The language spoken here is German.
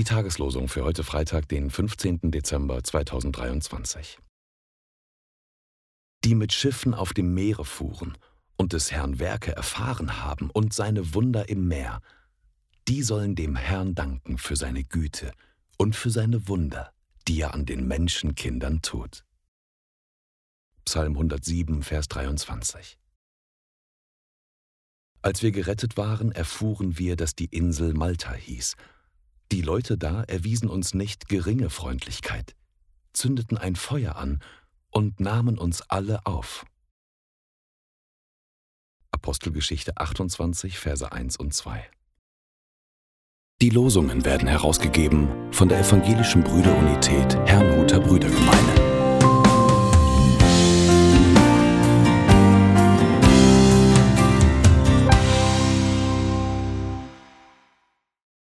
Tageslosung für heute Freitag, den 15. Dezember 2023. Die mit Schiffen auf dem Meere fuhren und des Herrn Werke erfahren haben und seine Wunder im Meer, die sollen dem Herrn danken für seine Güte und für seine Wunder, die er an den Menschenkindern tut. Psalm 107, Vers 23. Als wir gerettet waren, erfuhren wir, dass die Insel Malta hieß. Die Leute da erwiesen uns nicht geringe Freundlichkeit, zündeten ein Feuer an und nahmen uns alle auf. Apostelgeschichte 28, Verse 1 und 2. Die Losungen werden herausgegeben von der Evangelischen Brüderunität Herrnhuter Brüder